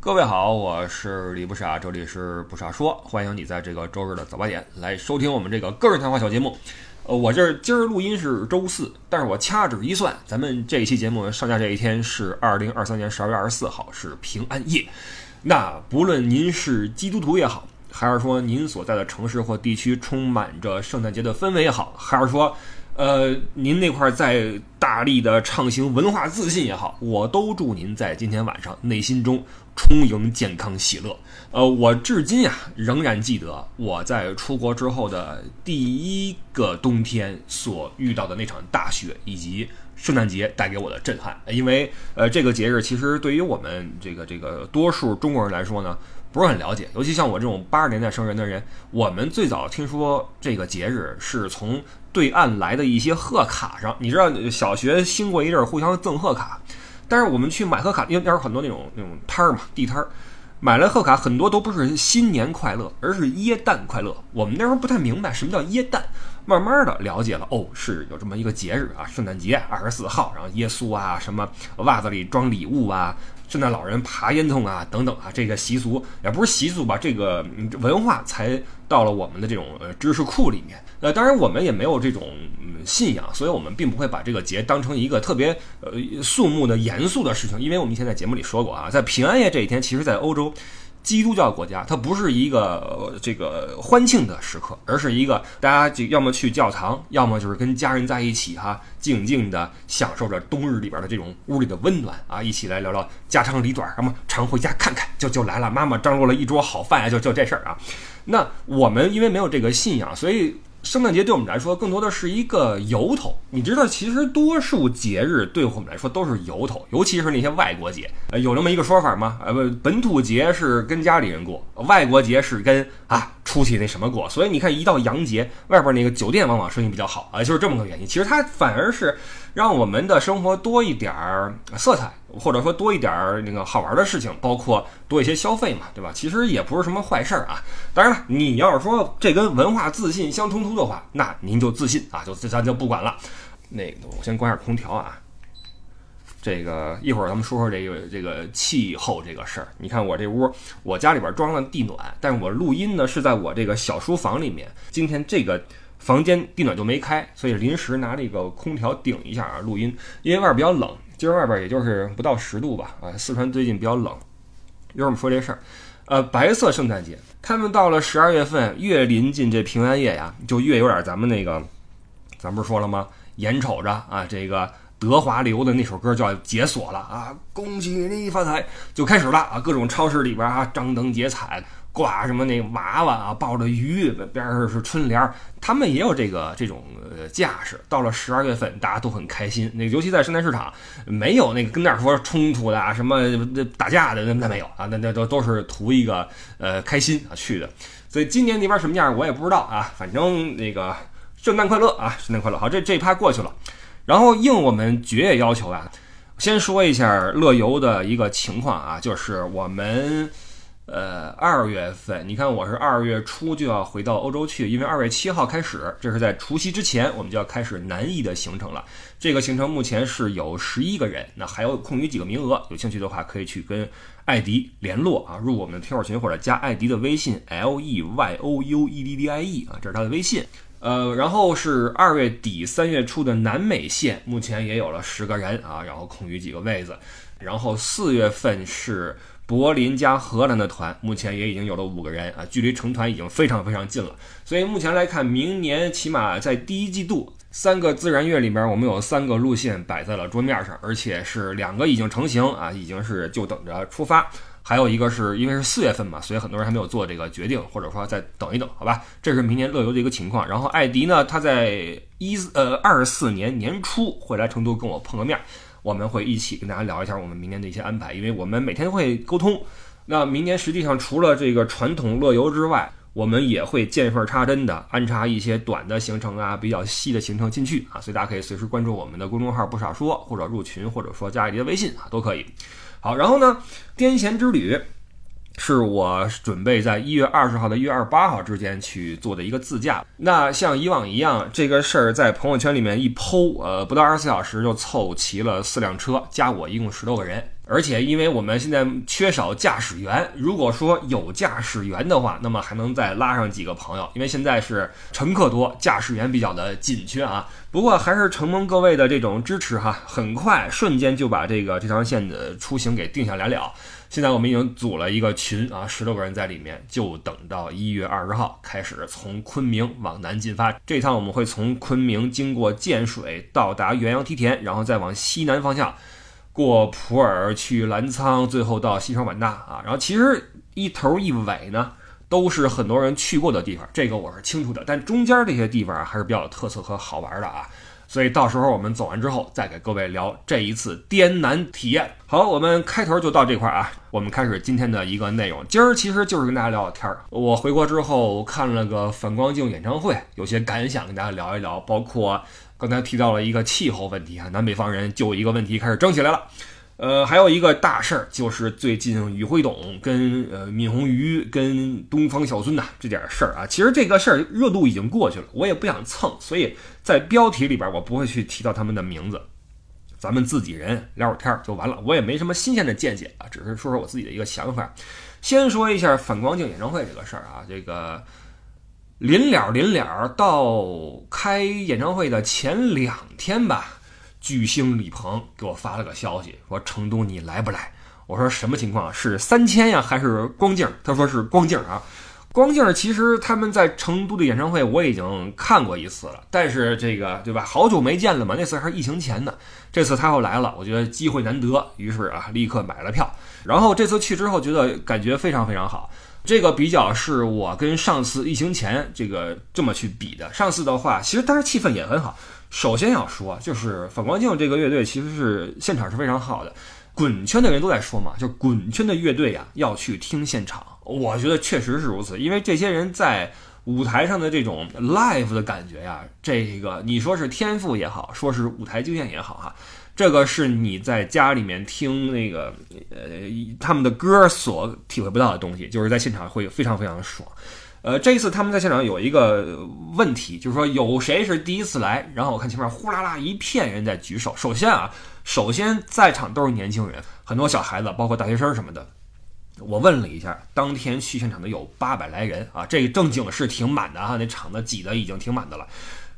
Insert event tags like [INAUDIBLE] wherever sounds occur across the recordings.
各位好，我是李不傻，这里是不傻说，欢迎你在这个周日的早八点来收听我们这个个人谈话小节目。呃，我这今儿录音是周四，但是我掐指一算，咱们这一期节目上架这一天是二零二三年十二月二十四号，是平安夜。那不论您是基督徒也好，还是说您所在的城市或地区充满着圣诞节的氛围也好，还是说。呃，您那块儿在大力的畅行文化自信也好，我都祝您在今天晚上内心中充盈健康喜乐。呃，我至今呀仍然记得我在出国之后的第一个冬天所遇到的那场大雪，以及圣诞节带给我的震撼。因为呃，这个节日其实对于我们这个这个多数中国人来说呢。不是很了解，尤其像我这种八十年代生人的人，我们最早听说这个节日是从对岸来的一些贺卡上。你知道，小学兴过一阵儿互相赠贺卡，但是我们去买贺卡，因为那时候很多那种那种摊儿嘛，地摊儿，买了贺卡很多都不是新年快乐，而是耶诞快乐。我们那时候不太明白什么叫耶诞，慢慢的了解了，哦，是有这么一个节日啊，圣诞节二十四号，然后耶稣啊，什么袜子里装礼物啊。圣诞老人爬烟囱啊，等等啊，这个习俗也不是习俗吧，这个文化才到了我们的这种知识库里面。呃，当然我们也没有这种信仰，所以我们并不会把这个节当成一个特别呃肃穆的严肃的事情。因为我们以前在节目里说过啊，在平安夜这一天，其实在欧洲。基督教国家，它不是一个这个欢庆的时刻，而是一个大家就要么去教堂，要么就是跟家人在一起哈，静静的享受着冬日里边的这种屋里的温暖啊，一起来聊聊家长里短，什么常回家看看，就就来了，妈妈张罗了一桌好饭啊，就就这事儿啊。那我们因为没有这个信仰，所以。圣诞节对我们来说更多的是一个由头，你知道，其实多数节日对我们来说都是由头，尤其是那些外国节，呃，有那么一个说法吗？呃，不，本土节是跟家里人过，外国节是跟啊出去那什么过。所以你看，一到洋节，外边那个酒店往往生意比较好啊，就是这么个原因。其实它反而是让我们的生活多一点儿色彩。或者说多一点儿那个好玩的事情，包括多一些消费嘛，对吧？其实也不是什么坏事儿啊。当然了，你要是说这跟文化自信相冲突的话，那您就自信啊，就咱就不管了。那个，我先关下空调啊。这个一会儿咱们说说这个这个气候这个事儿。你看我这屋，我家里边装了地暖，但是我录音呢是在我这个小书房里面。今天这个房间地暖就没开，所以临时拿这个空调顶一下啊录音，因为外边比较冷。今儿外边也就是不到十度吧，啊，四川最近比较冷。一会儿我们说这事儿，呃，白色圣诞节，他们到了十二月份，越临近这平安夜呀，就越有点咱们那个，咱不是说了吗？眼瞅着啊，这个德华流的那首歌就要解锁了啊，恭喜你发财，就开始了啊，各种超市里边啊，张灯结彩。挂什么那个娃娃啊，抱着鱼，边上是春联，他们也有这个这种呃架势。到了十二月份，大家都很开心。那尤其在生态市场，没有那个跟那儿说冲突的啊，什么打架的，那那没有啊，那那都都是图一个呃开心啊去的。所以今年那边什么样我也不知道啊，反正那个圣诞快乐啊，圣诞快乐。好，这这一趴过去了，然后应我们绝业要求啊，先说一下乐游的一个情况啊，就是我们。呃，二月份，你看我是二月初就要回到欧洲去，因为二月七号开始，这是在除夕之前，我们就要开始南艺的行程了。这个行程目前是有十一个人，那还有空余几个名额，有兴趣的话可以去跟艾迪联络啊，入我们的听友群或者加艾迪的微信 l e y o u e d d i e 啊，这是他的微信。呃，然后是二月底三月初的南美线，目前也有了十个人啊，然后空余几个位子。然后四月份是。柏林加荷兰的团目前也已经有了五个人啊，距离成团已经非常非常近了。所以目前来看，明年起码在第一季度三个自然月里面，我们有三个路线摆在了桌面上，而且是两个已经成型啊，已经是就等着出发。还有一个是因为是四月份嘛，所以很多人还没有做这个决定，或者说再等一等，好吧？这是明年乐游的一个情况。然后艾迪呢，他在一呃二四年年初会来成都跟我碰个面。我们会一起跟大家聊一下我们明年的一些安排，因为我们每天会沟通。那明年实际上除了这个传统乐游之外，我们也会见缝插针的安插一些短的行程啊，比较细的行程进去啊，所以大家可以随时关注我们的公众号“不少说”，或者入群，或者说加一迪的微信啊，都可以。好，然后呢，癫痫之旅。是我准备在一月二十号到一月二十八号之间去做的一个自驾。那像以往一样，这个事儿在朋友圈里面一剖，呃，不到二十四小时就凑齐了四辆车，加我一共十多个人。而且因为我们现在缺少驾驶员，如果说有驾驶员的话，那么还能再拉上几个朋友，因为现在是乘客多，驾驶员比较的紧缺啊。不过还是承蒙各位的这种支持哈，很快瞬间就把这个这条线的出行给定下来了。现在我们已经组了一个群啊，十多个人在里面，就等到一月二十号开始从昆明往南进发。这趟我们会从昆明经过建水，到达元阳梯田，然后再往西南方向。过普洱去澜沧，最后到西双版纳啊，然后其实一头一尾呢，都是很多人去过的地方，这个我是清楚的。但中间这些地方还是比较有特色和好玩的啊，所以到时候我们走完之后，再给各位聊这一次滇南体验。好，我们开头就到这块啊，我们开始今天的一个内容。今儿其实就是跟大家聊聊天儿。我回国之后看了个反光镜演唱会，有些感想跟大家聊一聊，包括。刚才提到了一个气候问题啊，南北方人就一个问题开始争起来了。呃，还有一个大事儿，就是最近于辉董跟呃闵红鱼跟东方小孙呐这点事儿啊，其实这个事儿热度已经过去了，我也不想蹭，所以在标题里边我不会去提到他们的名字，咱们自己人聊会儿天儿就完了，我也没什么新鲜的见解啊，只是说说我自己的一个想法。先说一下反光镜演唱会这个事儿啊，这个。临了临了，到开演唱会的前两天吧，巨星李鹏给我发了个消息，说成都你来不来？我说什么情况？是三千呀，还是光镜？他说是光镜啊。光镜其实他们在成都的演唱会我已经看过一次了，但是这个对吧？好久没见了嘛，那次还是疫情前呢。这次他又来了，我觉得机会难得，于是啊，立刻买了票。然后这次去之后，觉得感觉非常非常好。这个比较是我跟上次疫情前这个这么去比的。上次的话，其实当时气氛也很好。首先要说，就是反光镜这个乐队其实是现场是非常好的。滚圈的人都在说嘛，就滚圈的乐队呀要去听现场。我觉得确实是如此，因为这些人在舞台上的这种 live 的感觉呀，这个你说是天赋也好，说是舞台经验也好哈。这个是你在家里面听那个呃他们的歌所体会不到的东西，就是在现场会非常非常的爽。呃，这一次他们在现场有一个问题，就是说有谁是第一次来？然后我看前面呼啦啦一片人在举手。首先啊，首先在场都是年轻人，很多小孩子，包括大学生什么的。我问了一下，当天去现场的有八百来人啊，这个正经是挺满的啊，那场子挤的已经挺满的了。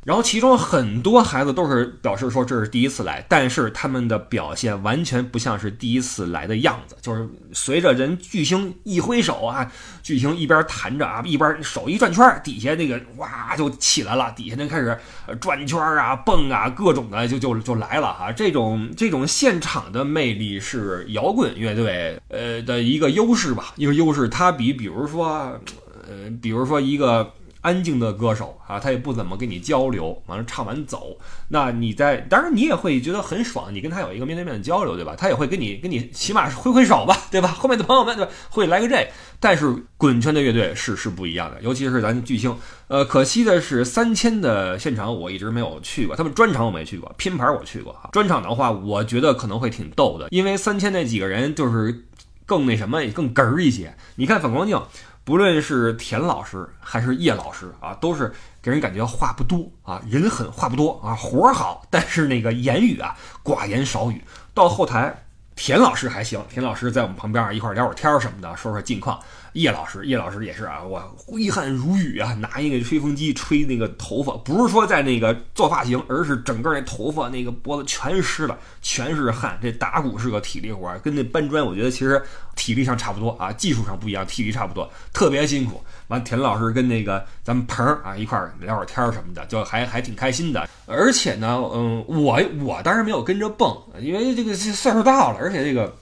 然后其中很多孩子都是表示说这是第一次来，但是他们的表现完全不像是第一次来的样子。就是随着人巨星一挥手啊，巨星一边弹着啊，一边手一转圈，底下那个哇就起来了，底下人开始转圈啊、蹦啊，各种的就就就来了哈。这种这种现场的魅力是摇滚乐队呃的一个优势吧，一个优势。它比比如说呃，比如说一个。安静的歌手啊，他也不怎么跟你交流，完了唱完走。那你在，当然你也会觉得很爽，你跟他有一个面对面的交流，对吧？他也会跟你跟你起码是挥挥手吧，[LAUGHS] 对吧？后面的朋友们对吧，会来个这。但是滚圈的乐队是是不一样的，尤其是咱巨星。呃，可惜的是三千的现场我一直没有去过，他们专场我没去过，拼盘我去过。专场的话，我觉得可能会挺逗的，因为三千那几个人就是更那什么，更哏儿一些。你看反光镜。无论是田老师还是叶老师啊，都是给人感觉话不多啊，人狠话不多啊，活儿好，但是那个言语啊寡言少语。到后台，田老师还行，田老师在我们旁边一块聊会儿天儿什么的，说说近况。叶老师，叶老师也是啊，我挥汗如雨啊，拿一个吹风机吹那个头发，不是说在那个做发型，而是整个那头发那个脖子全湿了，全是汗。这打鼓是个体力活，跟那搬砖，我觉得其实体力上差不多啊，技术上不一样，体力差不多，特别辛苦。完，田老师跟那个咱们鹏儿啊一块聊会儿天儿什么的，就还还挺开心的。而且呢，嗯，我我当然没有跟着蹦，因为这个岁数大了，而且这个。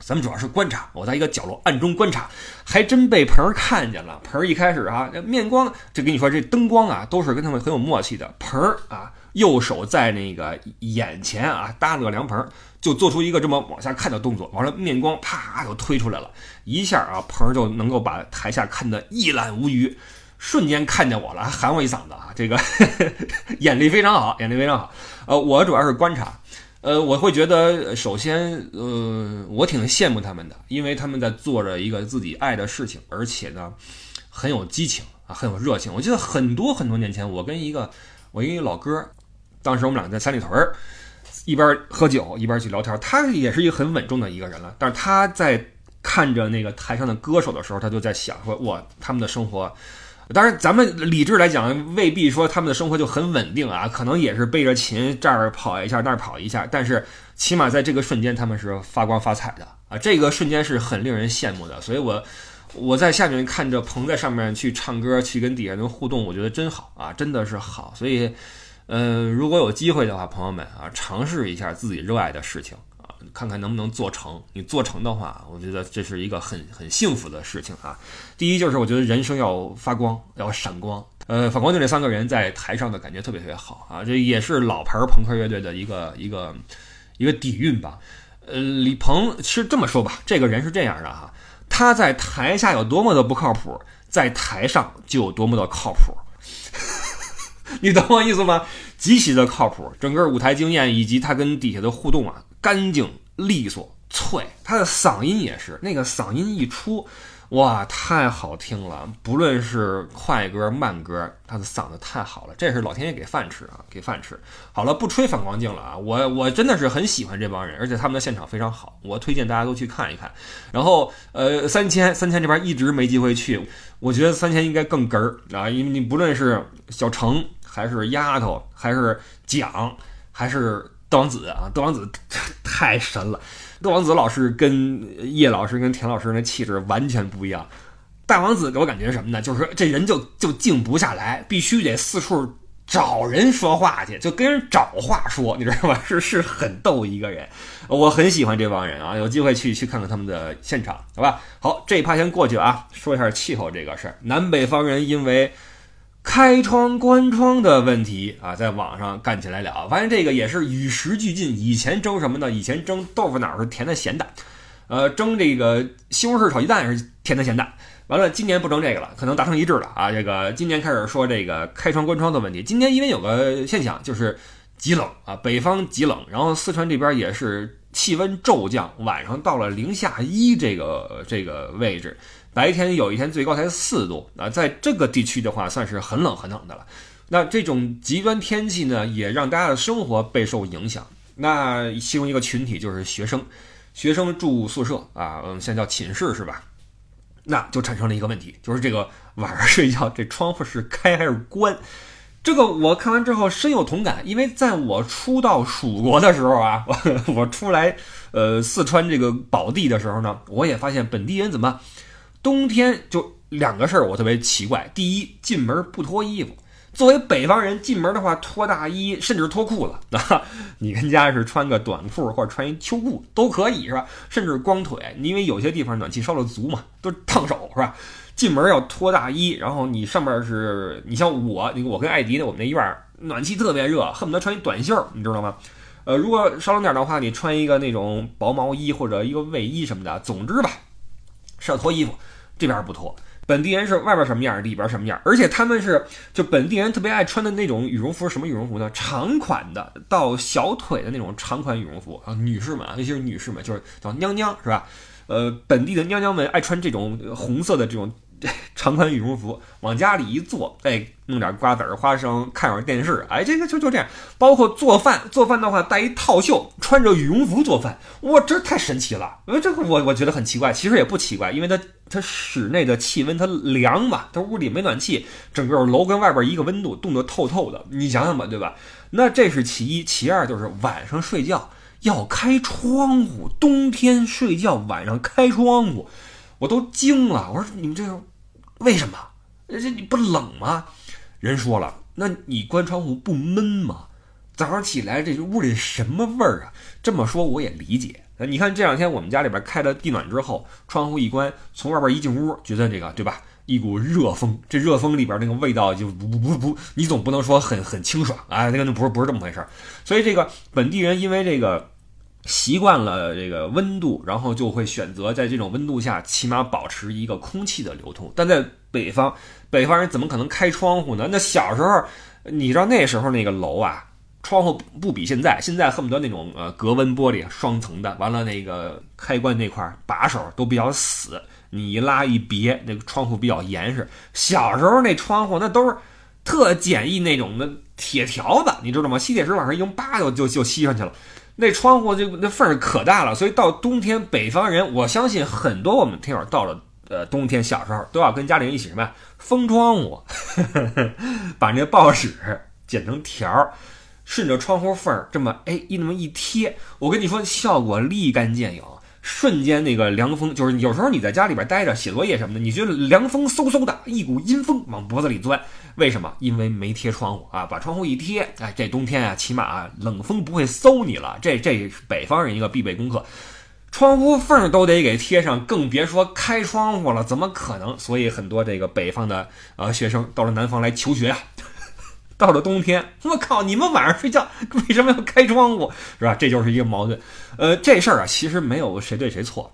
咱们主要是观察，我在一个角落暗中观察，还真被鹏儿看见了。鹏儿一开始啊，面光，就跟你说这灯光啊，都是跟他们很有默契的。鹏儿啊，右手在那个眼前啊搭了个凉棚，就做出一个这么往下看的动作，完了面光啪就推出来了，一下啊，棚就能够把台下看得一览无余，瞬间看见我了，还喊我一嗓子啊，这个 [LAUGHS] 眼力非常好，眼力非常好。呃，我主要是观察。呃，我会觉得，首先，呃，我挺羡慕他们的，因为他们在做着一个自己爱的事情，而且呢，很有激情啊，很有热情。我记得很多很多年前，我跟一个我一个老哥，当时我们俩在三里屯儿，一边喝酒一边去聊天。他也是一个很稳重的一个人了，但是他在看着那个台上的歌手的时候，他就在想说：哇，他们的生活。当然，咱们理智来讲，未必说他们的生活就很稳定啊，可能也是背着琴这儿跑一下那儿跑一下，但是起码在这个瞬间，他们是发光发彩的啊，这个瞬间是很令人羡慕的。所以我我在下面看着鹏在上面去唱歌，去跟底下人互动，我觉得真好啊，真的是好。所以，呃，如果有机会的话，朋友们啊，尝试一下自己热爱的事情啊。看看能不能做成。你做成的话，我觉得这是一个很很幸福的事情啊。第一就是我觉得人生要发光，要闪光。呃，反光镜这三个人在台上的感觉特别特别好啊。这也是老牌朋克乐队的一个一个一个底蕴吧。呃，李鹏是这么说吧，这个人是这样的哈，他在台下有多么的不靠谱，在台上就有多么的靠谱。[LAUGHS] 你懂我意思吗？极其的靠谱，整个舞台经验以及他跟底下的互动啊，干净。利索脆，他的嗓音也是那个嗓音一出，哇，太好听了！不论是快歌慢歌，他的嗓子太好了，这是老天爷给饭吃啊，给饭吃。好了，不吹反光镜了啊，我我真的是很喜欢这帮人，而且他们的现场非常好，我推荐大家都去看一看。然后呃，三千三千这边一直没机会去，我觉得三千应该更哏儿啊，因为你不论是小程还是丫头，还是蒋，还是。窦王子啊，窦王子 [LAUGHS] 太神了！窦王子老师跟叶老师跟田老师那气质完全不一样。大王子给我感觉什么呢？就是这人就就静不下来，必须得四处找人说话去，就跟人找话说，你知道吧？[LAUGHS] 是是很逗一个人，我很喜欢这帮人啊！有机会去去看看他们的现场，好吧？好，这一趴先过去啊，说一下气候这个事儿。南北方人因为。开窗关窗的问题啊，在网上干起来了。发现这个也是与时俱进。以前蒸什么呢？以前蒸豆腐脑是甜的咸的，呃，蒸这个西红柿炒鸡蛋是甜的咸的。完了，今年不蒸这个了，可能达成一致了啊。这个今年开始说这个开窗关窗的问题。今年因为有个现象就是极冷啊，北方极冷，然后四川这边也是气温骤降，晚上到了零下一这个这个位置。白天有一天最高才四度啊，在这个地区的话，算是很冷很冷的了。那这种极端天气呢，也让大家的生活备受影响。那其中一个群体就是学生，学生住宿舍啊，嗯，现在叫寝室是吧？那就产生了一个问题，就是这个晚上睡觉这窗户是开还是关？这个我看完之后深有同感，因为在我初到蜀国的时候啊，[LAUGHS] 我出来呃四川这个宝地的时候呢，我也发现本地人怎么。冬天就两个事儿，我特别奇怪。第一，进门不脱衣服。作为北方人，进门的话脱大衣，甚至脱裤子啊。[LAUGHS] 你跟家是穿个短裤或者穿一秋裤都可以是吧？甚至光腿，因为有些地方暖气烧的足嘛，都烫手是吧？进门要脱大衣，然后你上面是你像我，我跟艾迪的，我们那院儿暖气特别热，恨不得穿一短袖，你知道吗？呃，如果稍冷点的话，你穿一个那种薄毛衣或者一个卫衣什么的。总之吧，是要脱衣服。这边不脱，本地人是外边什么样，里边什么样，而且他们是就本地人特别爱穿的那种羽绒服，什么羽绒服呢？长款的到小腿的那种长款羽绒服啊，女士们啊，尤其是女士们，就是叫娘娘是吧？呃，本地的娘娘们爱穿这种红色的这种。[LAUGHS] 长款羽绒服往家里一坐，哎，弄点瓜子儿、花生，看会儿电视，哎，这个就就这样。包括做饭，做饭的话带一套袖，穿着羽绒服做饭，哇，这太神奇了！因为这个我我觉得很奇怪，其实也不奇怪，因为它它室内的气温它凉嘛，它屋里没暖气，整个楼跟外边一个温度，冻得透透的。你想想吧，对吧？那这是其一，其二就是晚上睡觉要开窗户，冬天睡觉晚上开窗户。我都惊了，我说你们这个为什么？这你不冷吗？人说了，那你关窗户不闷吗？早上起来这屋里什么味儿啊？这么说我也理解。你看这两天我们家里边开了地暖之后，窗户一关，从外边一进屋，觉得这个对吧？一股热风，这热风里边那个味道就不不不，你总不能说很很清爽啊？那个那不是不是这么回事儿。所以这个本地人因为这个。习惯了这个温度，然后就会选择在这种温度下，起码保持一个空气的流通。但在北方，北方人怎么可能开窗户呢？那小时候，你知道那时候那个楼啊，窗户不比现在，现在恨不得那种呃隔温玻璃双层的，完了那个开关那块把手都比较死，你一拉一别，那个窗户比较严实。小时候那窗户那都是特简易那种的铁条子，你知道吗？吸铁石往上一用，叭就就就吸上去了。那窗户就那缝儿可大了，所以到冬天，北方人我相信很多我们听友到了呃冬天，小时候都要跟家里人一起什么呀，封窗户，[LAUGHS] [LAUGHS] 把那报纸剪成条儿，顺着窗户缝儿这么哎一那么一贴，我跟你说效果立竿见影。瞬间那个凉风，就是有时候你在家里边待着写作业什么的，你觉得凉风嗖嗖的，一股阴风往脖子里钻，为什么？因为没贴窗户啊，把窗户一贴，哎，这冬天啊，起码啊，冷风不会嗖你了。这这是北方人一个必备功课，窗户缝都得给贴上，更别说开窗户了，怎么可能？所以很多这个北方的呃学生到了南方来求学呀。[LAUGHS] 到了冬天，我靠！你们晚上睡觉为什么要开窗户？是吧？这就是一个矛盾。呃，这事儿啊，其实没有谁对谁错。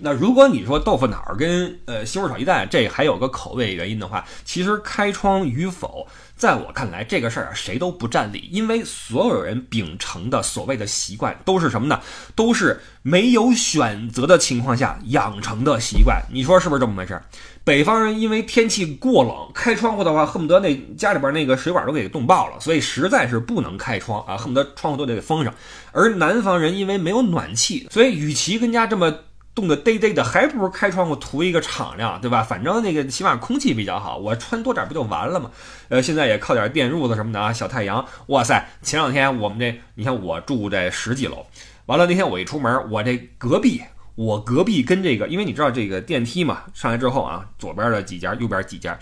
那如果你说豆腐脑跟呃西红柿炒鸡蛋，这还有个口味原因的话，其实开窗与否，在我看来，这个事儿啊，谁都不占理，因为所有人秉承的所谓的习惯都是什么呢？都是没有选择的情况下养成的习惯。你说是不是这么回事？北方人因为天气过冷，开窗户的话，恨不得那家里边那个水管都给冻爆了，所以实在是不能开窗啊，恨不得窗户都得给封上。而南方人因为没有暖气，所以与其跟家这么。冻得 [LAUGHS] 嘚嘚的，还不如开窗户图一个敞亮，对吧？反正那个起码空气比较好，我穿多点不就完了吗？呃，现在也靠点电褥子什么的啊，小太阳。哇塞，前两天我们这，你看我住这十几楼，完了那天我一出门，我这隔壁，我隔壁跟这个，因为你知道这个电梯嘛，上来之后啊，左边的几家，右边几家，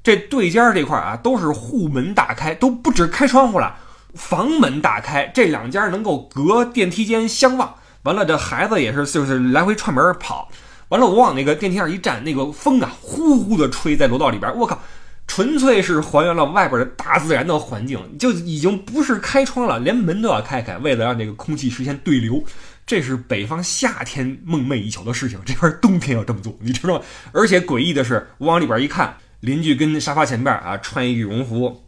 这对间这块啊，都是户门大开，都不止开窗户了，房门大开，这两家能够隔电梯间相望。完了，这孩子也是，就是来回串门跑。完了，我往那个电梯上一站，那个风啊，呼呼的吹在楼道里边。我靠，纯粹是还原了外边的大自然的环境，就已经不是开窗了，连门都要开开，为了让这个空气实现对流。这是北方夏天梦寐以求的事情，这边冬天要这么做，你知道吗？而且诡异的是，我往里边一看，邻居跟沙发前边啊，穿一羽绒服，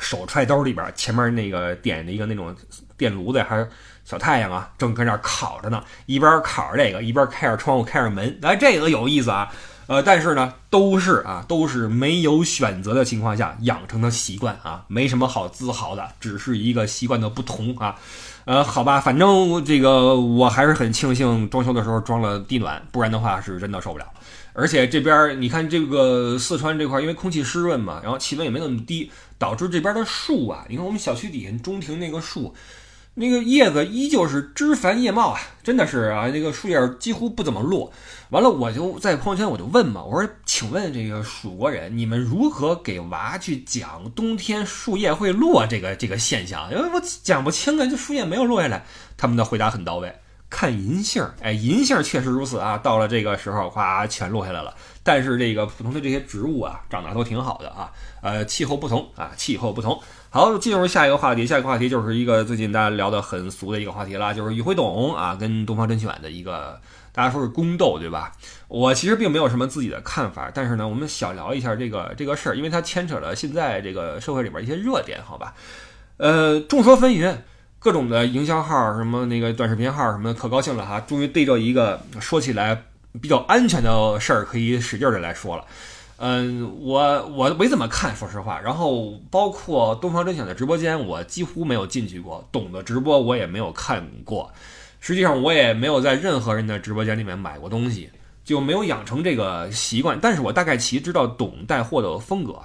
手揣兜里边，前面那个点的一个那种电炉子还是。小太阳啊，正搁那烤着呢，一边烤着这个，一边开着窗户，开着门，哎，这个有意思啊。呃，但是呢，都是啊，都是没有选择的情况下养成的习惯啊，没什么好自豪的，只是一个习惯的不同啊。呃，好吧，反正这个我还是很庆幸装修的时候装了地暖，不然的话是真的受不了。而且这边你看这个四川这块，因为空气湿润嘛，然后气温也没那么低，导致这边的树啊，你看我们小区底下中庭那个树。那个叶子依旧是枝繁叶茂啊，真的是啊，那个树叶几乎不怎么落。完了，我就在朋友圈我就问嘛，我说，请问这个蜀国人，你们如何给娃去讲冬天树叶会落这个这个现象？因为我讲不清啊，这树叶没有落下来。他们的回答很到位，看银杏，哎，银杏确实如此啊，到了这个时候，哗，全落下来了。但是这个普通的这些植物啊，长得都挺好的啊，呃，气候不同啊，气候不同。好，进入下一个话题。下一个话题就是一个最近大家聊的很俗的一个话题了，就是于辉董啊跟东方甄选的一个，大家说是宫斗，对吧？我其实并没有什么自己的看法，但是呢，我们小聊一下这个这个事儿，因为它牵扯了现在这个社会里边一些热点，好吧？呃，众说纷纭，各种的营销号什么那个短视频号什么的，可高兴了哈，终于对着一个说起来比较安全的事儿可以使劲的来说了。嗯，我我没怎么看，说实话。然后包括东方甄选的直播间，我几乎没有进去过。懂的直播我也没有看过。实际上，我也没有在任何人的直播间里面买过东西，就没有养成这个习惯。但是我大概其知道懂带货的风格，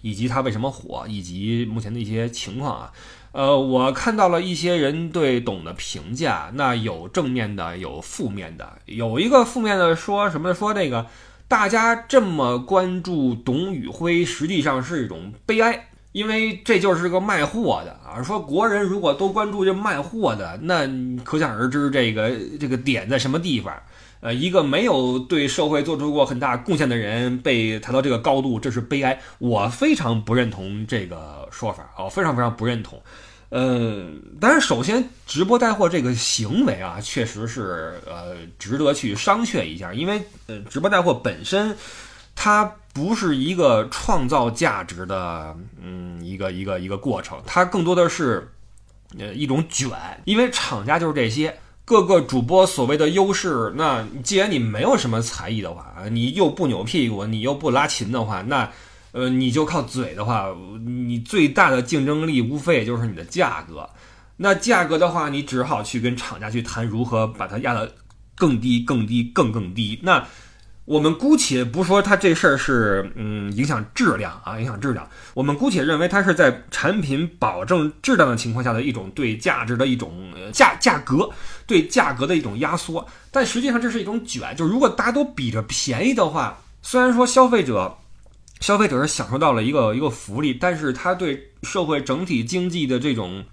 以及他为什么火，以及目前的一些情况啊。呃，我看到了一些人对董的评价，那有正面的，有负面的。有一个负面的说什么？说这个。大家这么关注董宇辉，实际上是一种悲哀，因为这就是个卖货的啊。说国人如果都关注这卖货的，那可想而知这个这个点在什么地方。呃，一个没有对社会做出过很大贡献的人被抬到这个高度，这是悲哀。我非常不认同这个说法啊，非常非常不认同。嗯，当然，首先直播带货这个行为啊，确实是呃值得去商榷一下，因为呃直播带货本身它不是一个创造价值的嗯一个一个一个过程，它更多的是呃一种卷，因为厂家就是这些各个主播所谓的优势，那既然你没有什么才艺的话，你又不扭屁股，你又不拉琴的话，那。呃，你就靠嘴的话，你最大的竞争力无非也就是你的价格。那价格的话，你只好去跟厂家去谈如何把它压得更低、更低、更更低。那我们姑且不说它这事儿是嗯影响质量啊，影响质量。我们姑且认为它是在产品保证质量的情况下的一种对价值的一种价价格对价格的一种压缩。但实际上这是一种卷，就是如果大家都比着便宜的话，虽然说消费者消费者是享受到了一个一个福利，但是他对社会整体经济的这种，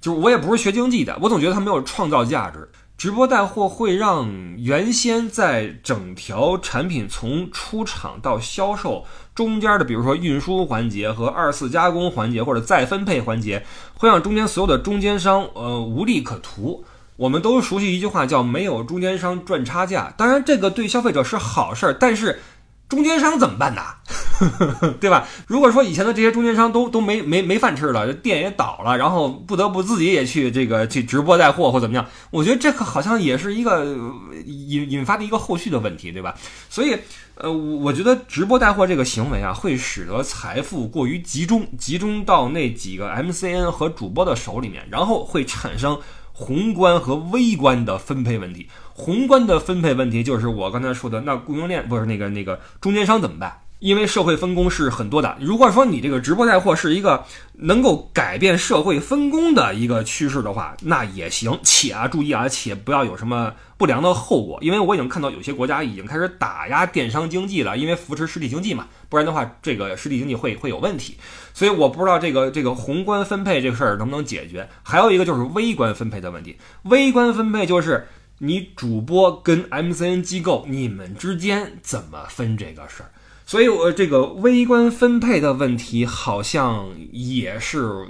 就是我也不是学经济的，我总觉得它没有创造价值。直播带货会让原先在整条产品从出厂到销售中间的，比如说运输环节和二次加工环节或者再分配环节，会让中间所有的中间商呃无利可图。我们都熟悉一句话叫“没有中间商赚差价”，当然这个对消费者是好事儿，但是。中间商怎么办呢？[LAUGHS] 对吧？如果说以前的这些中间商都都没没没饭吃了，店也倒了，然后不得不自己也去这个去直播带货或怎么样，我觉得这个好像也是一个引引发的一个后续的问题，对吧？所以，呃，我觉得直播带货这个行为啊，会使得财富过于集中，集中到那几个 MCN 和主播的手里面，然后会产生。宏观和微观的分配问题，宏观的分配问题就是我刚才说的，那供应链不是那个那个中间商怎么办？因为社会分工是很多的。如果说你这个直播带货是一个能够改变社会分工的一个趋势的话，那也行。且啊，注意啊，且不要有什么不良的后果。因为我已经看到有些国家已经开始打压电商经济了，因为扶持实体经济嘛，不然的话，这个实体经济会会有问题。所以我不知道这个这个宏观分配这个事儿能不能解决。还有一个就是微观分配的问题。微观分配就是你主播跟 MCN 机构你们之间怎么分这个事儿。所以，我这个微观分配的问题好像也是，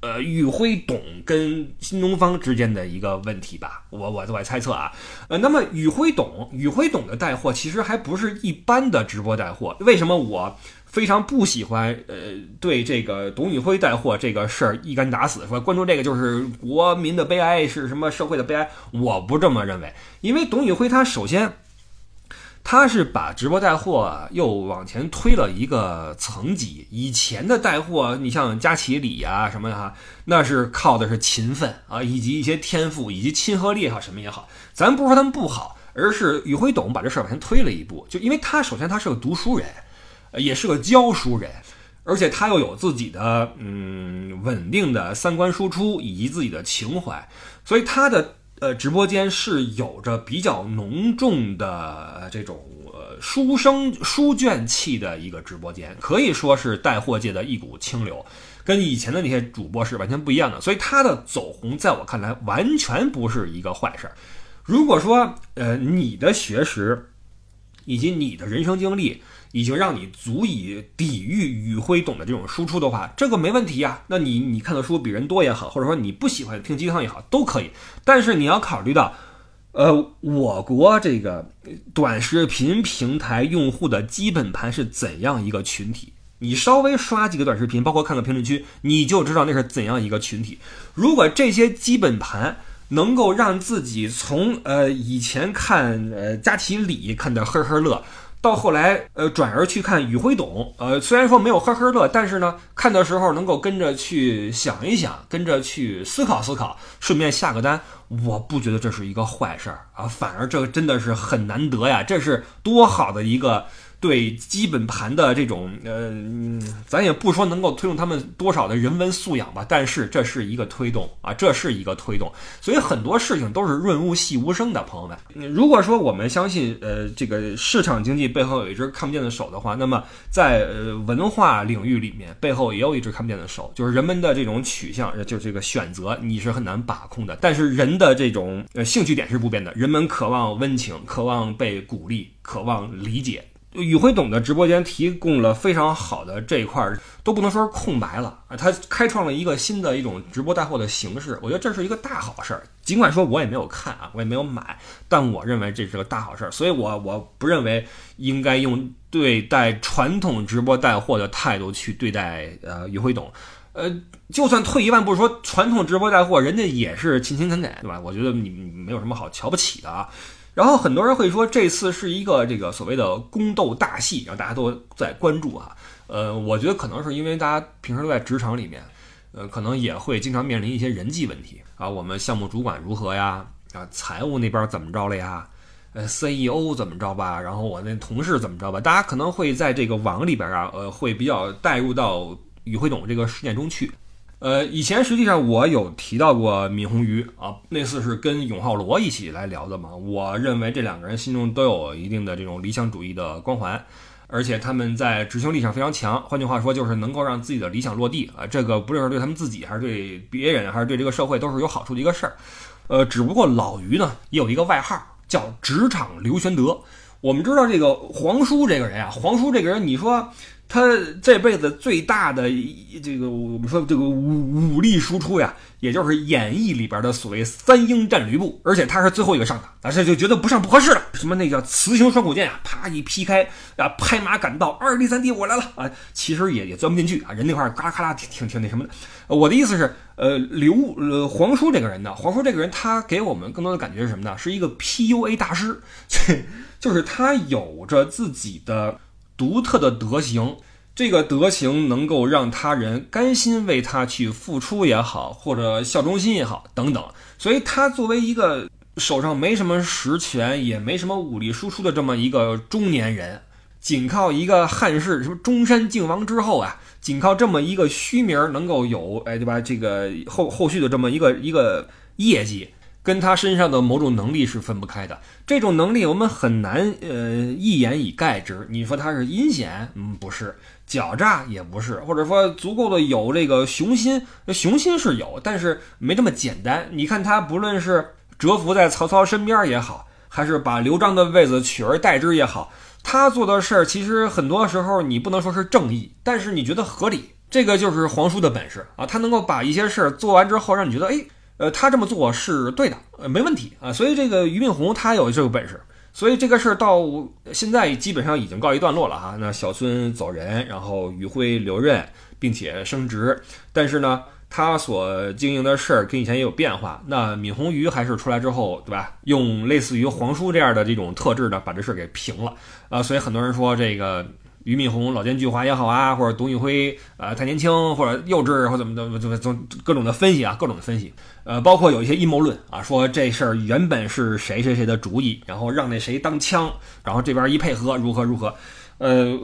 呃，宇辉董跟新东方之间的一个问题吧？我我我猜测啊，呃，那么宇辉董，宇辉董的带货其实还不是一般的直播带货。为什么我非常不喜欢？呃，对这个董宇辉带货这个事儿一竿打死，说关注这个就是国民的悲哀，是什么社会的悲哀？我不这么认为，因为董宇辉他首先。他是把直播带货又往前推了一个层级。以前的带货，你像佳琪里啊什么的哈，那是靠的是勤奋啊，以及一些天赋，以及亲和力也好，什么也好。咱不是说他们不好，而是宇辉董把这事儿往前推了一步。就因为他首先他是个读书人，也是个教书人，而且他又有自己的嗯稳定的三观输出以及自己的情怀，所以他的。呃，直播间是有着比较浓重的这种书生书卷气的一个直播间，可以说是带货界的一股清流，跟以前的那些主播是完全不一样的。所以他的走红，在我看来完全不是一个坏事儿。如果说呃你的学识以及你的人生经历，已经让你足以抵御宇辉懂的这种输出的话，这个没问题呀。那你你看的书比人多也好，或者说你不喜欢听鸡汤也好，都可以。但是你要考虑到，呃，我国这个短视频平台用户的基本盘是怎样一个群体？你稍微刷几个短视频，包括看个评论区，你就知道那是怎样一个群体。如果这些基本盘能够让自己从呃以前看呃佳琪里看的呵呵乐。到后来，呃，转而去看宇辉董，呃，虽然说没有呵呵乐，但是呢，看的时候能够跟着去想一想，跟着去思考思考，顺便下个单，我不觉得这是一个坏事儿啊，反而这真的是很难得呀，这是多好的一个。对基本盘的这种，呃，咱也不说能够推动他们多少的人文素养吧，但是这是一个推动啊，这是一个推动，所以很多事情都是润物细无声的，朋友们。如果说我们相信，呃，这个市场经济背后有一只看不见的手的话，那么在呃文化领域里面，背后也有一只看不见的手，就是人们的这种取向，就这个选择，你是很难把控的。但是人的这种呃兴趣点是不变的，人们渴望温情，渴望被鼓励，渴望理解。宇辉懂的直播间提供了非常好的这一块，都不能说是空白了啊！他开创了一个新的一种直播带货的形式，我觉得这是一个大好事儿。尽管说我也没有看啊，我也没有买，但我认为这是个大好事儿。所以，我我不认为应该用对待传统直播带货的态度去对待呃宇辉懂。呃，就算退一万步说，传统直播带货人家也是勤勤恳恳，对吧？我觉得你没有什么好瞧不起的啊。然后很多人会说这次是一个这个所谓的宫斗大戏，然后大家都在关注啊。呃，我觉得可能是因为大家平时都在职场里面，呃，可能也会经常面临一些人际问题啊。我们项目主管如何呀？啊，财务那边怎么着了呀？呃，CEO 怎么着吧？然后我那同事怎么着吧？大家可能会在这个网里边啊，呃，会比较带入到与会董这个事件中去。呃，以前实际上我有提到过闵红鱼啊，那次是跟永浩罗一起来聊的嘛。我认为这两个人心中都有一定的这种理想主义的光环，而且他们在执行力上非常强。换句话说，就是能够让自己的理想落地啊。这个不论是对他们自己，还是对别人，还是对这个社会，都是有好处的一个事儿。呃，只不过老于呢，也有一个外号叫“职场刘玄德”。我们知道这个黄叔这个人啊，黄叔这个人，你说。他这辈子最大的这个我们说这个武武力输出呀，也就是演义里边的所谓三英战吕布，而且他是最后一个上的，啊，这就觉得不上不合适了。什么那叫雌雄双股剑啊，啪一劈开啊，拍马赶到，二弟三弟我来了啊，其实也也钻不进去啊，人那块嘎啦咔啦挺挺挺那什么的。我的意思是，呃，刘呃皇叔这个人呢，皇叔这个人他给我们更多的感觉是什么呢？是一个 PUA 大师，[LAUGHS] 就是他有着自己的。独特的德行，这个德行能够让他人甘心为他去付出也好，或者效忠心也好，等等。所以，他作为一个手上没什么实权，也没什么武力输出的这么一个中年人，仅靠一个汉室什么中山靖王之后啊，仅靠这么一个虚名能够有，哎，对吧？这个后后续的这么一个一个业绩。跟他身上的某种能力是分不开的，这种能力我们很难呃一言以概之。你说他是阴险，嗯，不是；狡诈也不是，或者说足够的有这个雄心，雄心是有，但是没这么简单。你看他不论是蛰伏在曹操身边也好，还是把刘璋的位子取而代之也好，他做的事儿其实很多时候你不能说是正义，但是你觉得合理，这个就是皇叔的本事啊。他能够把一些事儿做完之后，让你觉得哎。呃，他这么做是对的，呃，没问题啊，所以这个俞敏洪他有这个本事，所以这个事儿到现在基本上已经告一段落了哈。那小孙走人，然后宇辉留任，并且升职，但是呢，他所经营的事儿跟以前也有变化。那闵红鱼还是出来之后，对吧？用类似于皇叔这样的这种特质呢，把这事儿给平了啊。所以很多人说这个。俞敏洪老奸巨猾也好啊，或者董宇辉呃太年轻或者幼稚或怎么的，怎么怎么各种的分析啊，各种的分析，呃，包括有一些阴谋论啊，说这事儿原本是谁谁谁的主意，然后让那谁当枪，然后这边一配合如何如何，呃，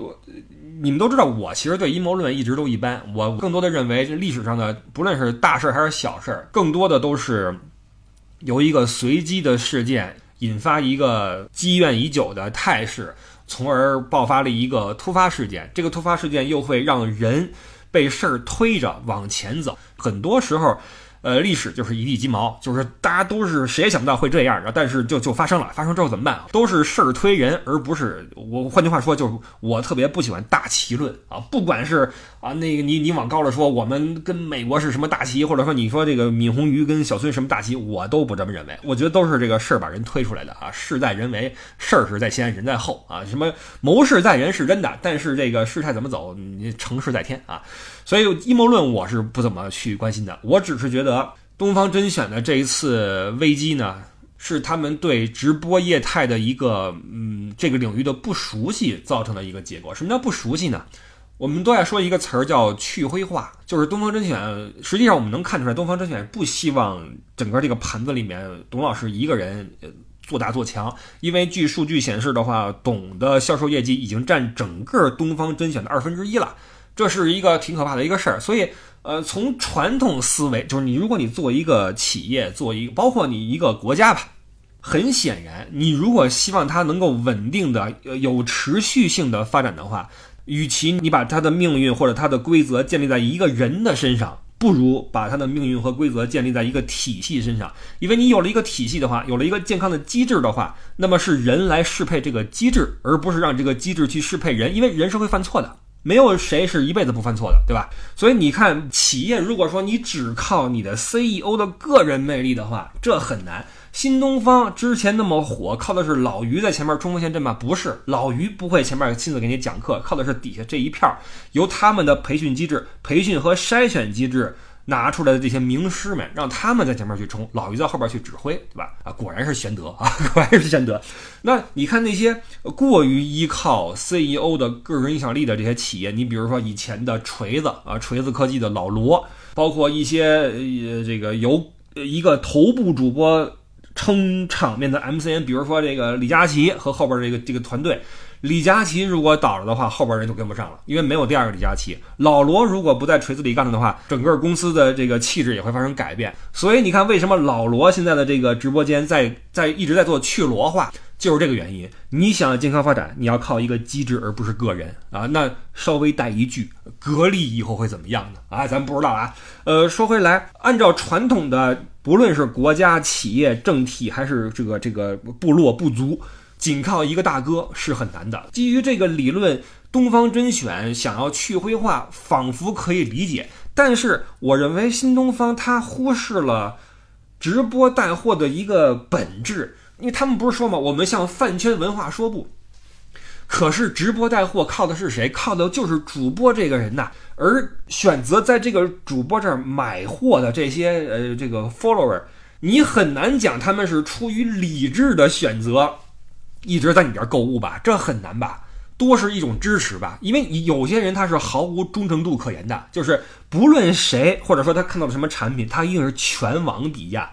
你们都知道，我其实对阴谋论一直都一般，我更多的认为这历史上的不论是大事还是小事，更多的都是由一个随机的事件引发一个积怨已久的态势。从而爆发了一个突发事件，这个突发事件又会让人被事儿推着往前走，很多时候。呃，历史就是一地鸡毛，就是大家都是谁也想不到会这样，但是就就发生了，发生之后怎么办？都是事儿推人，而不是我。换句话说，就是我特别不喜欢大旗论啊，不管是啊那个你你往高了说，我们跟美国是什么大旗，或者说你说这个闵红鱼跟小孙什么大旗，我都不这么认为。我觉得都是这个事儿把人推出来的啊，事在人为，事儿是在先，人在后啊。什么谋事在人是真的，但是这个事态怎么走，你成事在天啊。所以阴谋论我是不怎么去关心的，我只是觉得东方甄选的这一次危机呢，是他们对直播业态的一个嗯这个领域的不熟悉造成的一个结果。什么叫不熟悉呢？我们都爱说一个词儿叫去灰化，就是东方甄选。实际上我们能看出来，东方甄选不希望整个这个盘子里面董老师一个人做大做强，因为据数据显示的话，董的销售业绩已经占整个东方甄选的二分之一了。这是一个挺可怕的一个事儿，所以，呃，从传统思维，就是你如果你做一个企业，做一个，包括你一个国家吧，很显然，你如果希望它能够稳定的、有持续性的发展的话，与其你把它的命运或者它的规则建立在一个人的身上，不如把它的命运和规则建立在一个体系身上。因为你有了一个体系的话，有了一个健康的机制的话，那么是人来适配这个机制，而不是让这个机制去适配人，因为人是会犯错的。没有谁是一辈子不犯错的，对吧？所以你看，企业如果说你只靠你的 CEO 的个人魅力的话，这很难。新东方之前那么火，靠的是老俞在前面冲锋陷阵吗？不是，老俞不会前面亲自给你讲课，靠的是底下这一片儿，由他们的培训机制、培训和筛选机制，拿出来的这些名师们，让他们在前面去冲，老于在后边去指挥，对吧？啊，果然是玄德啊，[LAUGHS] 果然是玄德。那你看那些过于依靠 CEO 的个人影响力的这些企业，你比如说以前的锤子啊，锤子科技的老罗，包括一些呃这个由一个头部主播撑场面的 MCN，比如说这个李佳琦和后边这个这个团队。李佳琦如果倒了的话，后边人就跟不上了，因为没有第二个李佳琦。老罗如果不在锤子里干了的话，整个公司的这个气质也会发生改变。所以你看，为什么老罗现在的这个直播间在在一直在做去罗化，就是这个原因。你想要健康发展，你要靠一个机制，而不是个人啊。那稍微带一句，格力以后会怎么样呢？啊，咱不知道啊。呃，说回来，按照传统的，不论是国家、企业、政体，还是这个这个部落部族。仅靠一个大哥是很难的。基于这个理论，东方甄选想要去灰化，仿佛可以理解。但是，我认为新东方他忽视了直播带货的一个本质，因为他们不是说嘛，我们向饭圈文化说不。可是，直播带货靠的是谁？靠的就是主播这个人呐。而选择在这个主播这儿买货的这些呃这个 follower，你很难讲他们是出于理智的选择。一直在你这儿购物吧，这很难吧？多是一种支持吧，因为有些人他是毫无忠诚度可言的，就是不论谁，或者说他看到了什么产品，他一定是全网比价，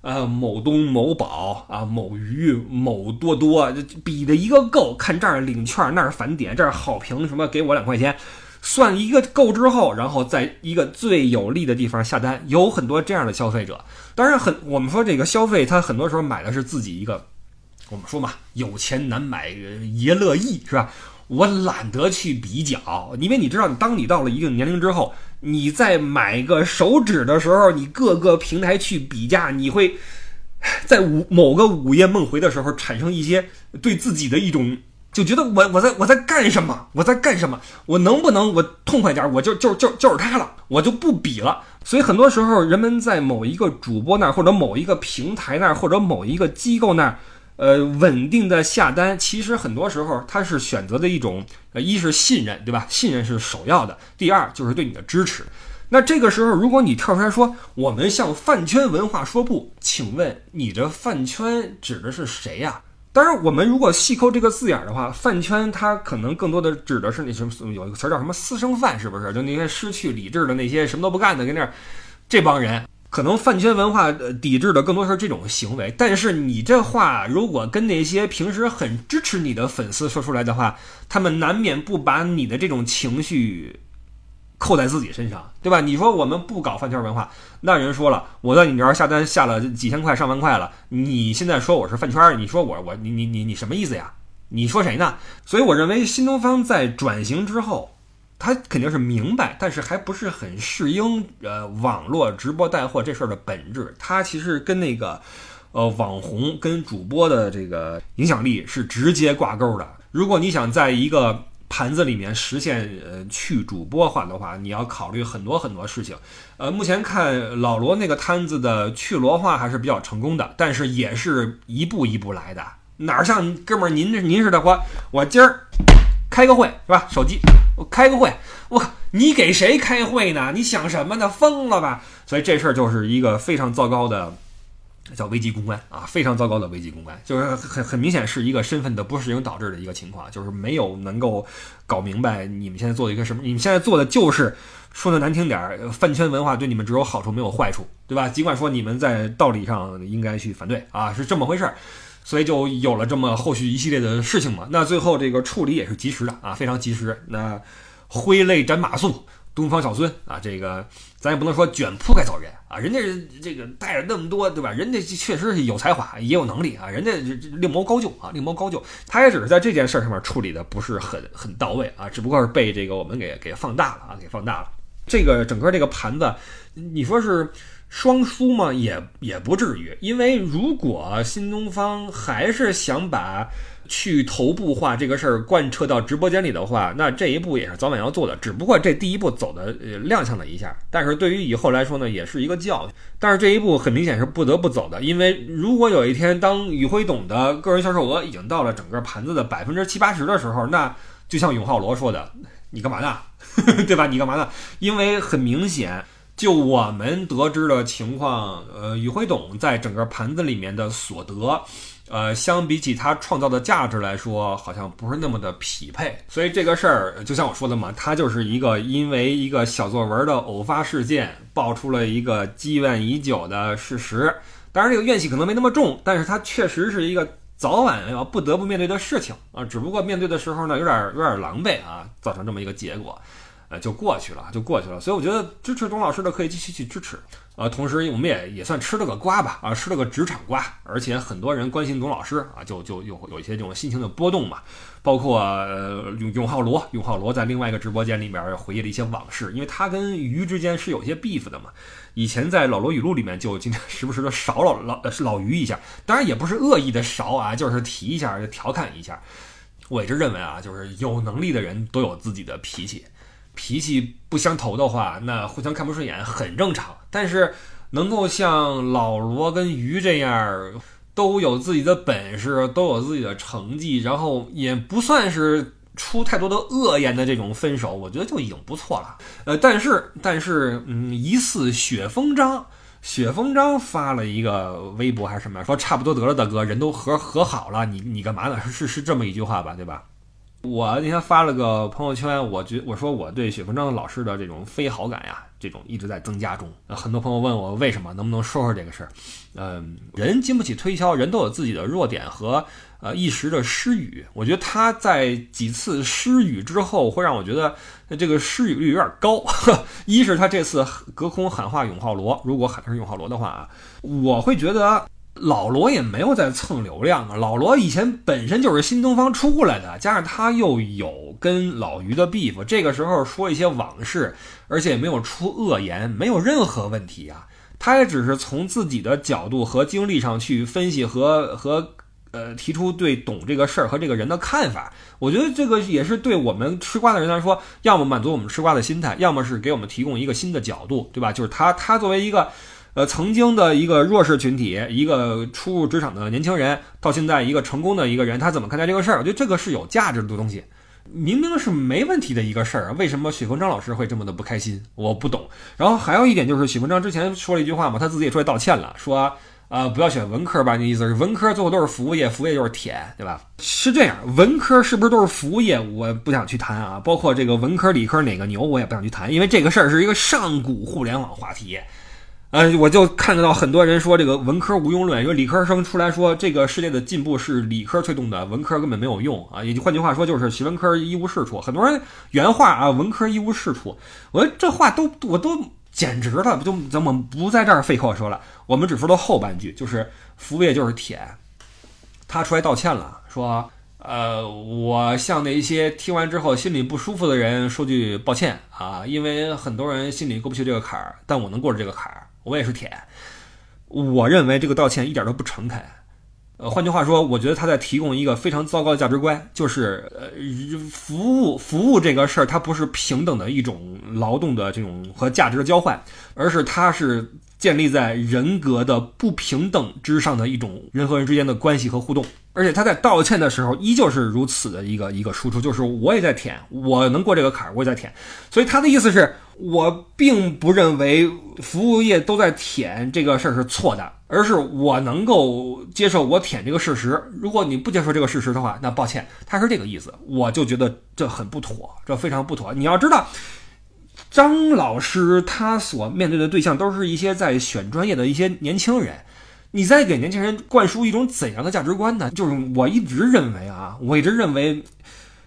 呃，某东、某宝啊，某鱼、某多多，比的一个够。看这儿领券，那儿返点，这儿好评，什么给我两块钱，算一个够之后，然后在一个最有利的地方下单。有很多这样的消费者，当然很，我们说这个消费，他很多时候买的是自己一个。我们说嘛，有钱难买爷乐意，是吧？我懒得去比较，因为你知道，当你到了一定年龄之后，你在买个手指的时候，你各个平台去比价，你会 [SIGHS] 在午某个午夜梦回的时候产生一些对自己的一种，就觉得我我在我在干什么？我在干什么？我能不能我痛快点？我就就就就是他了，我就不比了。所以很多时候，人们在某一个主播那儿，或者某一个平台那儿，或者某一个机构那儿。呃，稳定的下单，其实很多时候它是选择的一种，呃，一是信任，对吧？信任是首要的。第二就是对你的支持。那这个时候，如果你跳出来说我们向饭圈文化说不，请问你这饭圈指的是谁呀？当然，我们如果细抠这个字眼的话，饭圈它可能更多的指的是那什么，有一个词儿叫什么私生饭，是不是？就那些失去理智的那些什么都不干的，跟那儿这帮人。可能饭圈文化抵制的更多是这种行为，但是你这话如果跟那些平时很支持你的粉丝说出来的话，他们难免不把你的这种情绪扣在自己身上，对吧？你说我们不搞饭圈文化，那人说了，我在你这儿下单下了几千块上万块了，你现在说我是饭圈，你说我我你你你你什么意思呀？你说谁呢？所以我认为新东方在转型之后。他肯定是明白，但是还不是很适应呃网络直播带货这事儿的本质。它其实跟那个呃网红跟主播的这个影响力是直接挂钩的。如果你想在一个盘子里面实现呃去主播化的话，你要考虑很多很多事情。呃，目前看老罗那个摊子的去罗化还是比较成功的，但是也是一步一步来的。哪像哥们儿您这您似的，我我今儿。开个会是吧？手机，我开个会，我靠，你给谁开会呢？你想什么呢？疯了吧？所以这事儿就是一个非常糟糕的，叫危机公关啊，非常糟糕的危机公关，就是很很明显是一个身份的不适应导致的一个情况，就是没有能够搞明白你们现在做的一个什么，你们现在做的就是说的难听点儿，饭圈文化对你们只有好处没有坏处，对吧？尽管说你们在道理上应该去反对啊，是这么回事儿。所以就有了这么后续一系列的事情嘛。那最后这个处理也是及时的啊，非常及时。那挥泪斩马谡，东方小孙啊，这个咱也不能说卷铺盖走人啊，人家这个带着那么多，对吧？人家确实是有才华，也有能力啊，人家另谋高就啊，另谋高就。他也只是在这件事上面处理的不是很很到位啊，只不过是被这个我们给给放大了啊，给放大了。这个整个这个盘子，你说是？双输吗？也也不至于，因为如果新东方还是想把去头部化这个事儿贯彻到直播间里的话，那这一步也是早晚要做的。只不过这第一步走的呃踉跄了一下，但是对于以后来说呢，也是一个教训。但是这一步很明显是不得不走的，因为如果有一天当宇辉董的个人销售额已经到了整个盘子的百分之七八十的时候，那就像永浩罗说的，你干嘛呢？[LAUGHS] 对吧？你干嘛呢？因为很明显。就我们得知的情况，呃，宇辉董在整个盘子里面的所得，呃，相比起他创造的价值来说，好像不是那么的匹配。所以这个事儿，就像我说的嘛，它就是一个因为一个小作文的偶发事件，爆出了一个积怨已久的事实。当然，这个怨气可能没那么重，但是它确实是一个早晚要不得不面对的事情啊。只不过面对的时候呢，有点有点狼狈啊，造成这么一个结果。呃，就过去了，就过去了。所以我觉得支持董老师的可以继续去支持。呃，同时我们也也算吃了个瓜吧，啊，吃了个职场瓜。而且很多人关心董老师啊，就就有有一些这种心情的波动嘛。包括呃永永浩罗，永浩罗在另外一个直播间里面回忆了一些往事，因为他跟鱼之间是有些 beef 的嘛。以前在老罗语录里面就经常时不时的勺老老老鱼一下，当然也不是恶意的勺啊，就是提一下就调侃一下。我一直认为啊，就是有能力的人都有自己的脾气。脾气不相投的话，那互相看不顺眼很正常。但是能够像老罗跟鱼这样，都有自己的本事，都有自己的成绩，然后也不算是出太多的恶言的这种分手，我觉得就已经不错了。呃，但是但是，嗯，疑似雪峰章，雪峰章发了一个微博还是什么，说差不多得了，大哥，人都和和好了，你你干嘛呢？是是这么一句话吧，对吧？我那天发了个朋友圈，我觉我说我对雪峰章老师的这种非好感呀，这种一直在增加中。很多朋友问我为什么，能不能说说这个事儿？嗯，人经不起推敲，人都有自己的弱点和呃一时的失语。我觉得他在几次失语之后，会让我觉得这个失语率有点高。[LAUGHS] 一是他这次隔空喊话永浩罗，如果喊的是永浩罗的话啊，我会觉得。老罗也没有在蹭流量啊，老罗以前本身就是新东方出来的，加上他又有跟老于的 beef，这个时候说一些往事，而且也没有出恶言，没有任何问题啊。他也只是从自己的角度和经历上去分析和和呃提出对懂这个事儿和这个人的看法。我觉得这个也是对我们吃瓜的人来说，要么满足我们吃瓜的心态，要么是给我们提供一个新的角度，对吧？就是他他作为一个。呃，曾经的一个弱势群体，一个初入职场的年轻人，到现在一个成功的一个人，他怎么看待这个事儿？我觉得这个是有价值的东西，明明是没问题的一个事儿，为什么许文章老师会这么的不开心？我不懂。然后还有一点就是，许文章之前说了一句话嘛，他自己也出来道歉了，说啊，不要选文科吧，那意思是文科最后都是服务业，服务业就是舔，对吧？是这样，文科是不是都是服务业？我不想去谈啊，包括这个文科、理科哪个牛，我也不想去谈，因为这个事儿是一个上古互联网话题。呃，我就看得到很多人说这个文科无用论，因为理科生出来说这个世界的进步是理科推动的，文科根本没有用啊。也就换句话说，就是学文科一无是处。很多人原话啊，文科一无是处。我说这话都我都简直了，就咱们不在这儿废口说了，我们只说到后半句，就是服务业就是铁。他出来道歉了，说呃，我向那些听完之后心里不舒服的人说句抱歉啊，因为很多人心里过不去这个坎儿，但我能过着这个坎儿。我也是铁，我认为这个道歉一点都不诚恳。呃，换句话说，我觉得他在提供一个非常糟糕的价值观，就是呃，服务服务这个事儿，它不是平等的一种劳动的这种和价值的交换，而是它是建立在人格的不平等之上的一种人和人之间的关系和互动。而且他在道歉的时候依旧是如此的一个一个输出，就是我也在舔，我能过这个坎儿，我也在舔。所以他的意思是我并不认为服务业都在舔这个事儿是错的，而是我能够接受我舔这个事实。如果你不接受这个事实的话，那抱歉，他是这个意思，我就觉得这很不妥，这非常不妥。你要知道，张老师他所面对的对象都是一些在选专业的一些年轻人。你在给年轻人灌输一种怎样的价值观呢？就是我一直认为啊，我一直认为，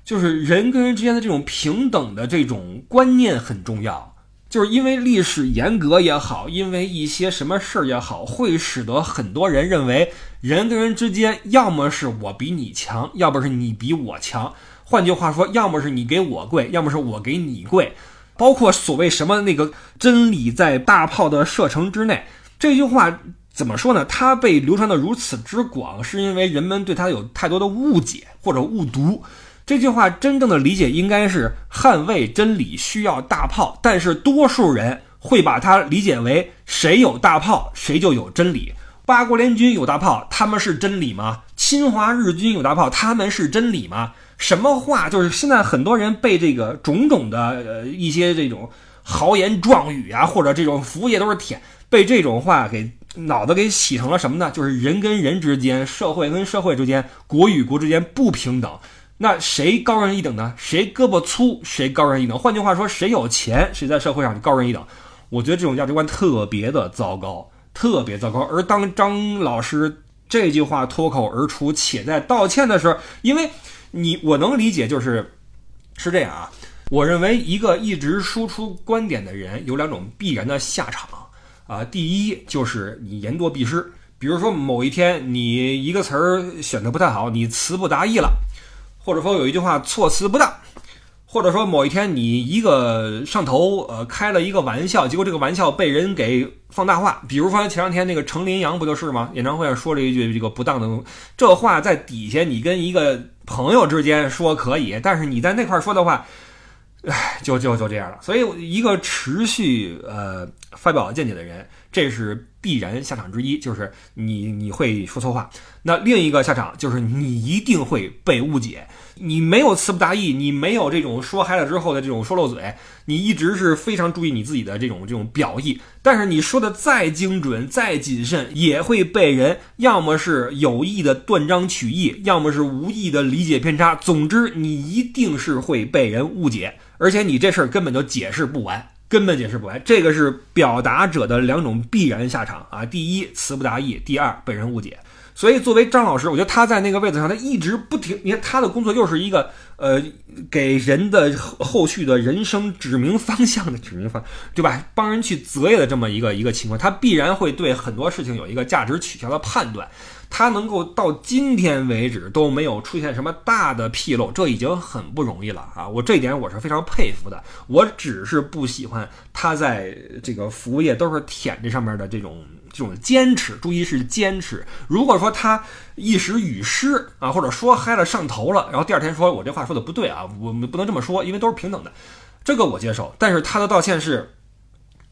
就是人跟人之间的这种平等的这种观念很重要。就是因为历史严格也好，因为一些什么事儿也好，会使得很多人认为人跟人之间要么是我比你强，要么是你比我强。换句话说，要么是你给我跪，要么是我给你跪。包括所谓什么那个真理在大炮的射程之内这句话。怎么说呢？它被流传的如此之广，是因为人们对它有太多的误解或者误读。这句话真正的理解应该是捍卫真理需要大炮，但是多数人会把它理解为谁有大炮谁就有真理。八国联军有大炮，他们是真理吗？侵华日军有大炮，他们是真理吗？什么话？就是现在很多人被这个种种的呃一些这种。豪言壮语啊，或者这种服务业都是舔，被这种话给脑子给洗成了什么呢？就是人跟人之间，社会跟社会之间，国与国之间不平等。那谁高人一等呢？谁胳膊粗，谁高人一等。换句话说，谁有钱，谁在社会上就高人一等。我觉得这种价值观特别的糟糕，特别糟糕。而当张老师这句话脱口而出，且在道歉的时候，因为你我能理解，就是是这样啊。我认为一个一直输出观点的人有两种必然的下场啊。第一就是你言多必失，比如说某一天你一个词儿选的不太好，你词不达意了。或者说有一句话措辞不当，或者说某一天你一个上头，呃，开了一个玩笑，结果这个玩笑被人给放大化。比如说前两天那个程林阳不就是吗？演唱会上说了一句这个不当的，这话在底下你跟一个朋友之间说可以，但是你在那块说的话，唉，就就就这样了。所以一个持续呃发表见解的人，这是。必然下场之一就是你你会说错话，那另一个下场就是你一定会被误解。你没有词不达意，你没有这种说嗨了之后的这种说漏嘴，你一直是非常注意你自己的这种这种表意。但是你说的再精准、再谨慎，也会被人要么是有意的断章取义，要么是无意的理解偏差。总之，你一定是会被人误解，而且你这事儿根本就解释不完。根本解释不完，这个是表达者的两种必然下场啊！第一，词不达意；第二，被人误解。所以，作为张老师，我觉得他在那个位子上，他一直不停。你看，他的工作又是一个呃，给人的后续的人生指明方向的指明方，对吧？帮人去择业的这么一个一个情况，他必然会对很多事情有一个价值取向的判断。他能够到今天为止都没有出现什么大的纰漏，这已经很不容易了啊！我这一点我是非常佩服的。我只是不喜欢他在这个服务业都是舔这上面的这种这种坚持。注意是坚持。如果说他一时语失啊，或者说嗨了上头了，然后第二天说我这话说的不对啊，我们不能这么说，因为都是平等的，这个我接受。但是他的道歉是。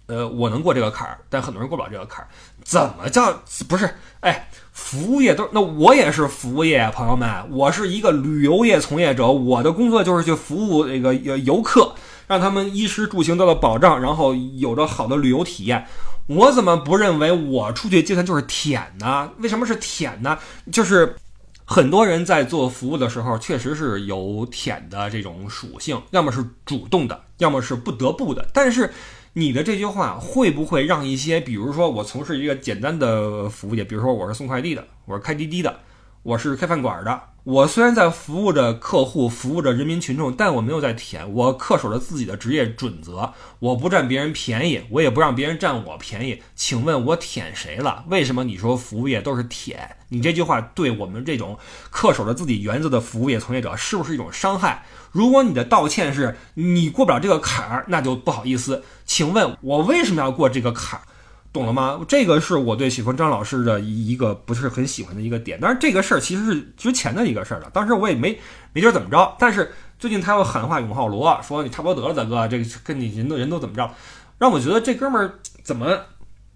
呃，我能过这个坎儿，但很多人过不了这个坎儿。怎么叫不是？哎，服务业都那我也是服务业，朋友们，我是一个旅游业从业者，我的工作就是去服务那个游客，让他们衣食住行得到保障，然后有着好的旅游体验。我怎么不认为我出去接单就是舔呢？为什么是舔呢？就是很多人在做服务的时候，确实是有舔的这种属性，要么是主动的，要么是不得不的，但是。你的这句话会不会让一些，比如说我从事一个简单的服务业，比如说我是送快递的，我是开滴滴的，我是开饭馆的。我虽然在服务着客户，服务着人民群众，但我没有在舔，我恪守着自己的职业准则，我不占别人便宜，我也不让别人占我便宜。请问，我舔谁了？为什么你说服务业都是舔？你这句话对我们这种恪守着自己原则的服务业从业者，是不是一种伤害？如果你的道歉是你过不了这个坎儿，那就不好意思。请问我为什么要过这个坎儿？懂了吗？这个是我对许峰张老师的一一个不是很喜欢的一个点。但是这个事儿其实是之前的一个事儿了，当时我也没没觉得怎么着。但是最近他又喊话永浩罗，说你差不多得了，大哥，这个跟你人都人都怎么着，让我觉得这哥们儿怎么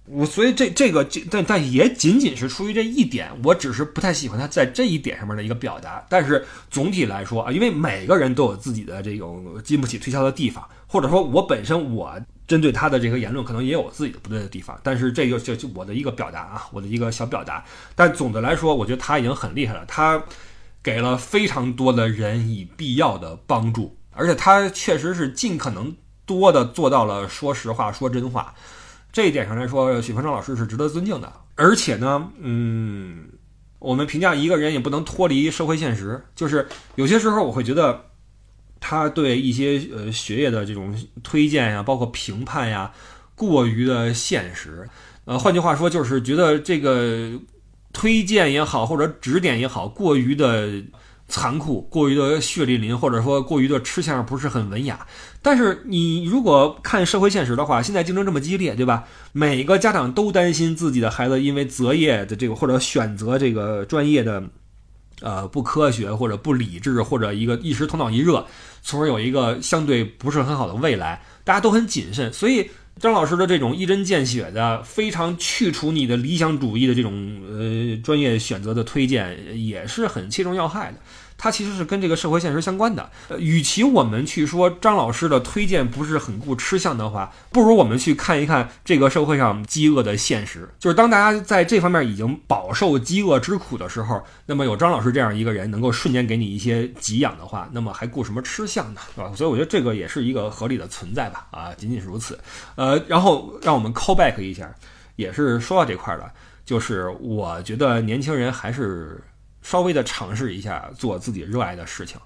我？所以这这个但但也仅仅是出于这一点，我只是不太喜欢他在这一点上面的一个表达。但是总体来说啊，因为每个人都有自己的这种经不起推敲的地方，或者说我本身我。针对他的这个言论，可能也有自己的不对的地方，但是这个就就我的一个表达啊，我的一个小表达。但总的来说，我觉得他已经很厉害了，他给了非常多的人以必要的帮助，而且他确实是尽可能多的做到了说实话、说真话。这一点上来说，许鹏章老师是值得尊敬的。而且呢，嗯，我们评价一个人也不能脱离社会现实，就是有些时候我会觉得。他对一些呃学业的这种推荐呀，包括评判呀，过于的现实。呃，换句话说，就是觉得这个推荐也好，或者指点也好，过于的残酷，过于的血淋淋，或者说过于的吃相不是很文雅。但是你如果看社会现实的话，现在竞争这么激烈，对吧？每个家长都担心自己的孩子因为择业的这个或者选择这个专业的。呃，不科学或者不理智，或者一个一时头脑一热，从而有一个相对不是很好的未来，大家都很谨慎。所以张老师的这种一针见血的、非常去除你的理想主义的这种呃专业选择的推荐，也是很切中要害的。它其实是跟这个社会现实相关的。呃，与其我们去说张老师的推荐不是很顾吃相的话，不如我们去看一看这个社会上饥饿的现实。就是当大家在这方面已经饱受饥饿之苦的时候，那么有张老师这样一个人能够瞬间给你一些给养的话，那么还顾什么吃相呢？对吧？所以我觉得这个也是一个合理的存在吧。啊，仅仅是如此。呃，然后让我们 call back 一下，也是说到这块儿了，就是我觉得年轻人还是。稍微的尝试一下做自己热爱的事情，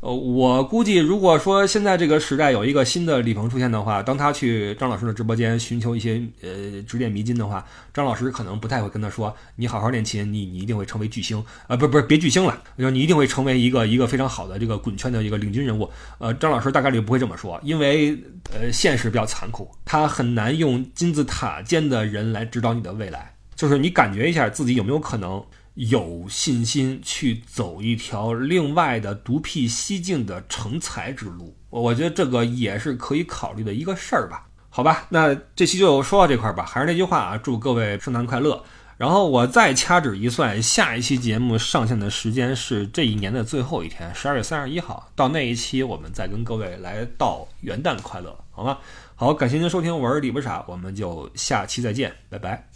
呃，我估计如果说现在这个时代有一个新的李鹏出现的话，当他去张老师的直播间寻求一些呃指点迷津的话，张老师可能不太会跟他说：“你好好练琴，你你一定会成为巨星啊！”不不是别巨星了，就你一定会成为一个一个非常好的这个滚圈的一个领军人物。呃，张老师大概率不会这么说，因为呃现实比较残酷，他很难用金字塔尖的人来指导你的未来。就是你感觉一下自己有没有可能。有信心去走一条另外的独辟蹊径的成才之路，我觉得这个也是可以考虑的一个事儿吧？好吧，那这期就说到这块儿吧。还是那句话啊，祝各位圣诞快乐。然后我再掐指一算，下一期节目上线的时间是这一年的最后一天，十二月三十一号。到那一期，我们再跟各位来道元旦快乐，好吗？好，感谢您收听，我是李不傻，我们就下期再见，拜拜。